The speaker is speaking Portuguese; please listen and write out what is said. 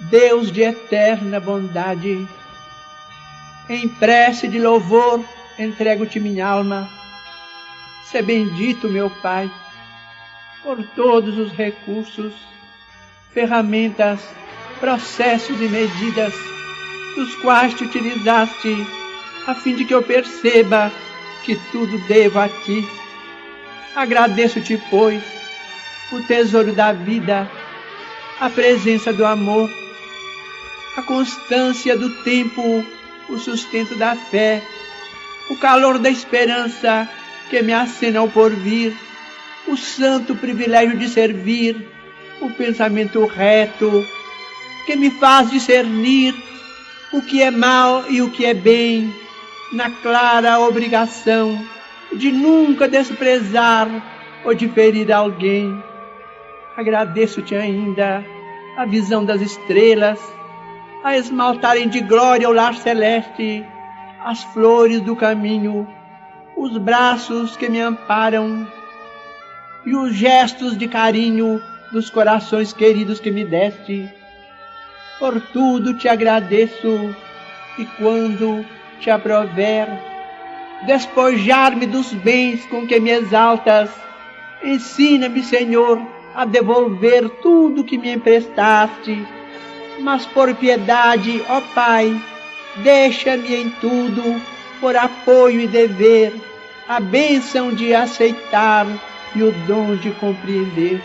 Deus de eterna bondade, em prece de louvor entrego-te minha alma. Se bendito, meu Pai, por todos os recursos, ferramentas, processos e medidas dos quais te utilizaste, a fim de que eu perceba que tudo devo a ti. Agradeço-te, pois, o tesouro da vida, a presença do amor, a constância do tempo, o sustento da fé, o calor da esperança que me acena ao porvir, o santo privilégio de servir, o pensamento reto que me faz discernir o que é mal e o que é bem, na clara obrigação de nunca desprezar ou de ferir alguém. Agradeço-te ainda a visão das estrelas, a esmaltarem de glória o lar celeste, as flores do caminho, os braços que me amparam e os gestos de carinho dos corações queridos que me deste. Por tudo te agradeço e quando te aprover, despojar-me dos bens com que me exaltas, ensina-me, Senhor, a devolver tudo que me emprestaste. Mas por piedade, ó Pai, deixa-me em tudo, por apoio e dever, a bênção de aceitar e o dom de compreender.